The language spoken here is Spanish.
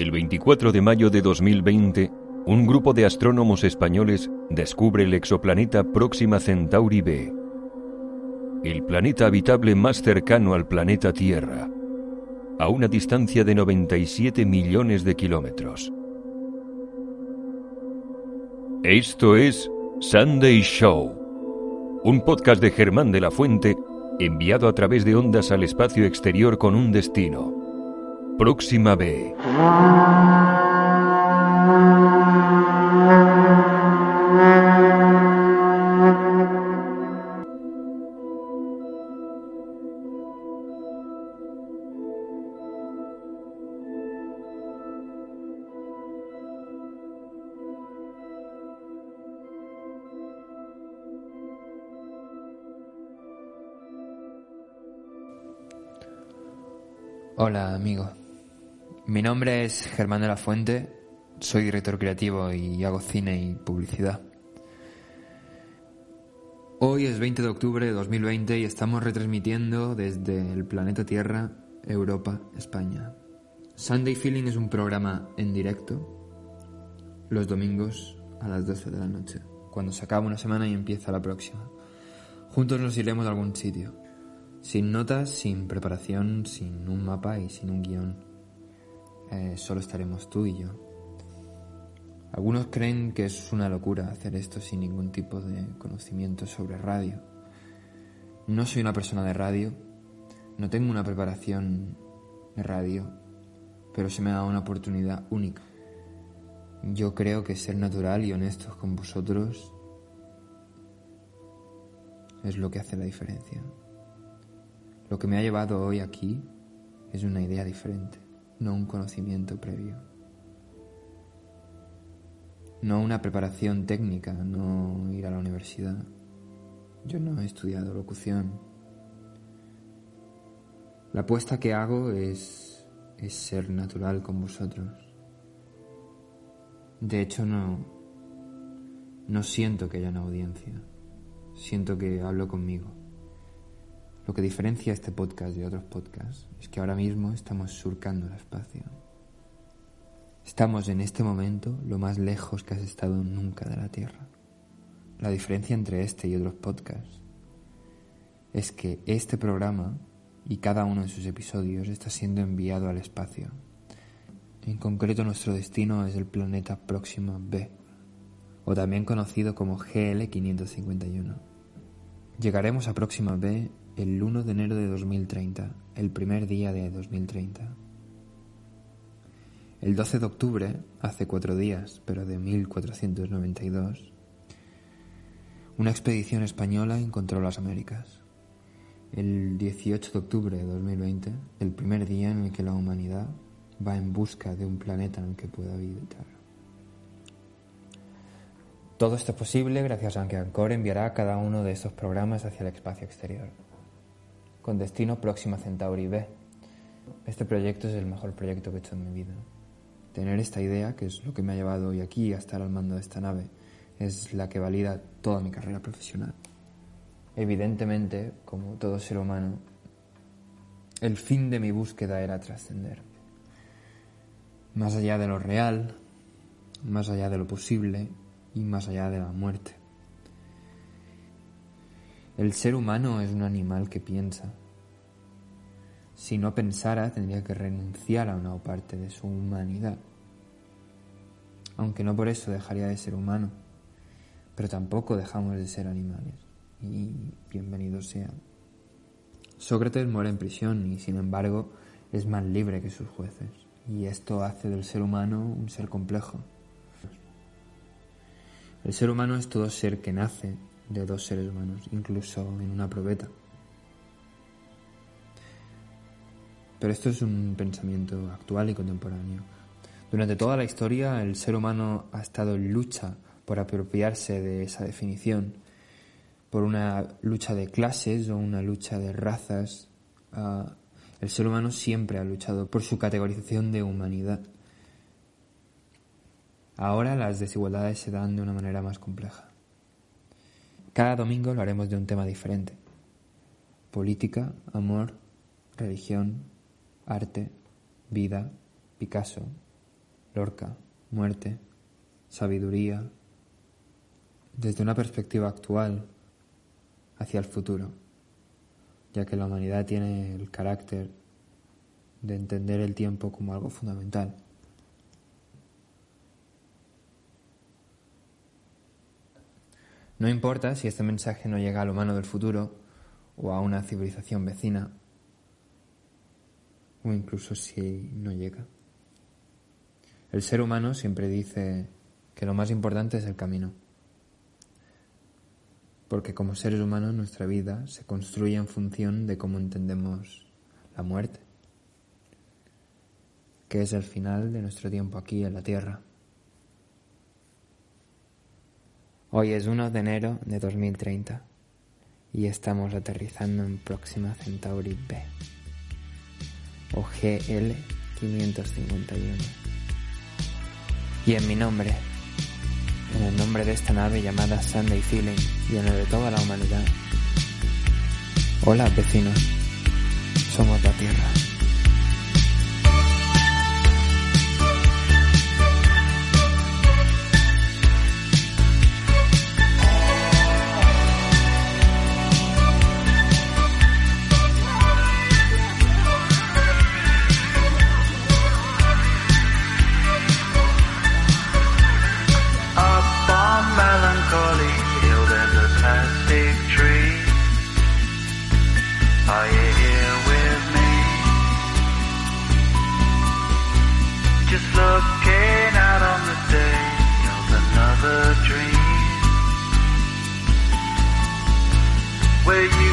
El 24 de mayo de 2020, un grupo de astrónomos españoles descubre el exoplaneta Próxima Centauri b, el planeta habitable más cercano al planeta Tierra, a una distancia de 97 millones de kilómetros. Esto es Sunday Show, un podcast de Germán de la Fuente enviado a través de ondas al espacio exterior con un destino. Próxima B. Hola, amigo. Mi nombre es Germán de la Fuente, soy director creativo y hago cine y publicidad. Hoy es 20 de octubre de 2020 y estamos retransmitiendo desde el planeta Tierra, Europa, España. Sunday Feeling es un programa en directo los domingos a las 12 de la noche, cuando se acaba una semana y empieza la próxima. Juntos nos iremos a algún sitio. Sin notas, sin preparación, sin un mapa y sin un guion. Eh, solo estaremos tú y yo. Algunos creen que es una locura hacer esto sin ningún tipo de conocimiento sobre radio. No soy una persona de radio, no tengo una preparación de radio, pero se me ha dado una oportunidad única. Yo creo que ser natural y honestos con vosotros es lo que hace la diferencia. Lo que me ha llevado hoy aquí es una idea diferente, no un conocimiento previo. No una preparación técnica, no ir a la universidad. Yo no he estudiado locución. La apuesta que hago es, es ser natural con vosotros. De hecho, no, no siento que haya una audiencia. Siento que hablo conmigo. Lo que diferencia este podcast de otros podcasts es que ahora mismo estamos surcando el espacio. Estamos en este momento lo más lejos que has estado nunca de la Tierra. La diferencia entre este y otros podcasts es que este programa y cada uno de sus episodios está siendo enviado al espacio. En concreto nuestro destino es el planeta Próxima B, o también conocido como GL551. Llegaremos a Próxima B el 1 de enero de 2030, el primer día de 2030. El 12 de octubre, hace cuatro días, pero de 1492, una expedición española encontró las Américas. El 18 de octubre de 2020, el primer día en el que la humanidad va en busca de un planeta en el que pueda habitar. Todo esto es posible gracias a que Ancor enviará cada uno de estos programas hacia el espacio exterior con destino Próxima Centauri B. Este proyecto es el mejor proyecto que he hecho en mi vida. Tener esta idea, que es lo que me ha llevado hoy aquí a estar al mando de esta nave, es la que valida toda mi carrera profesional. Evidentemente, como todo ser humano, el fin de mi búsqueda era trascender. Más allá de lo real, más allá de lo posible y más allá de la muerte. El ser humano es un animal que piensa. Si no pensara, tendría que renunciar a una parte de su humanidad. Aunque no por eso dejaría de ser humano. Pero tampoco dejamos de ser animales. Y bienvenidos sean. Sócrates muere en prisión y sin embargo es más libre que sus jueces. Y esto hace del ser humano un ser complejo. El ser humano es todo ser que nace de dos seres humanos, incluso en una probeta. Pero esto es un pensamiento actual y contemporáneo. Durante toda la historia el ser humano ha estado en lucha por apropiarse de esa definición, por una lucha de clases o una lucha de razas. Ah, el ser humano siempre ha luchado por su categorización de humanidad. Ahora las desigualdades se dan de una manera más compleja. Cada domingo lo haremos de un tema diferente. Política, amor, religión, arte, vida, Picasso, Lorca, muerte, sabiduría, desde una perspectiva actual hacia el futuro, ya que la humanidad tiene el carácter de entender el tiempo como algo fundamental. No importa si este mensaje no llega al humano del futuro o a una civilización vecina, o incluso si no llega. El ser humano siempre dice que lo más importante es el camino, porque como seres humanos nuestra vida se construye en función de cómo entendemos la muerte, que es el final de nuestro tiempo aquí en la Tierra. Hoy es 1 de enero de 2030 y estamos aterrizando en Próxima Centauri B o GL 551. Y en mi nombre, en el nombre de esta nave llamada Sunday Feeling y en el de toda la humanidad. Hola vecinos, somos la Tierra. you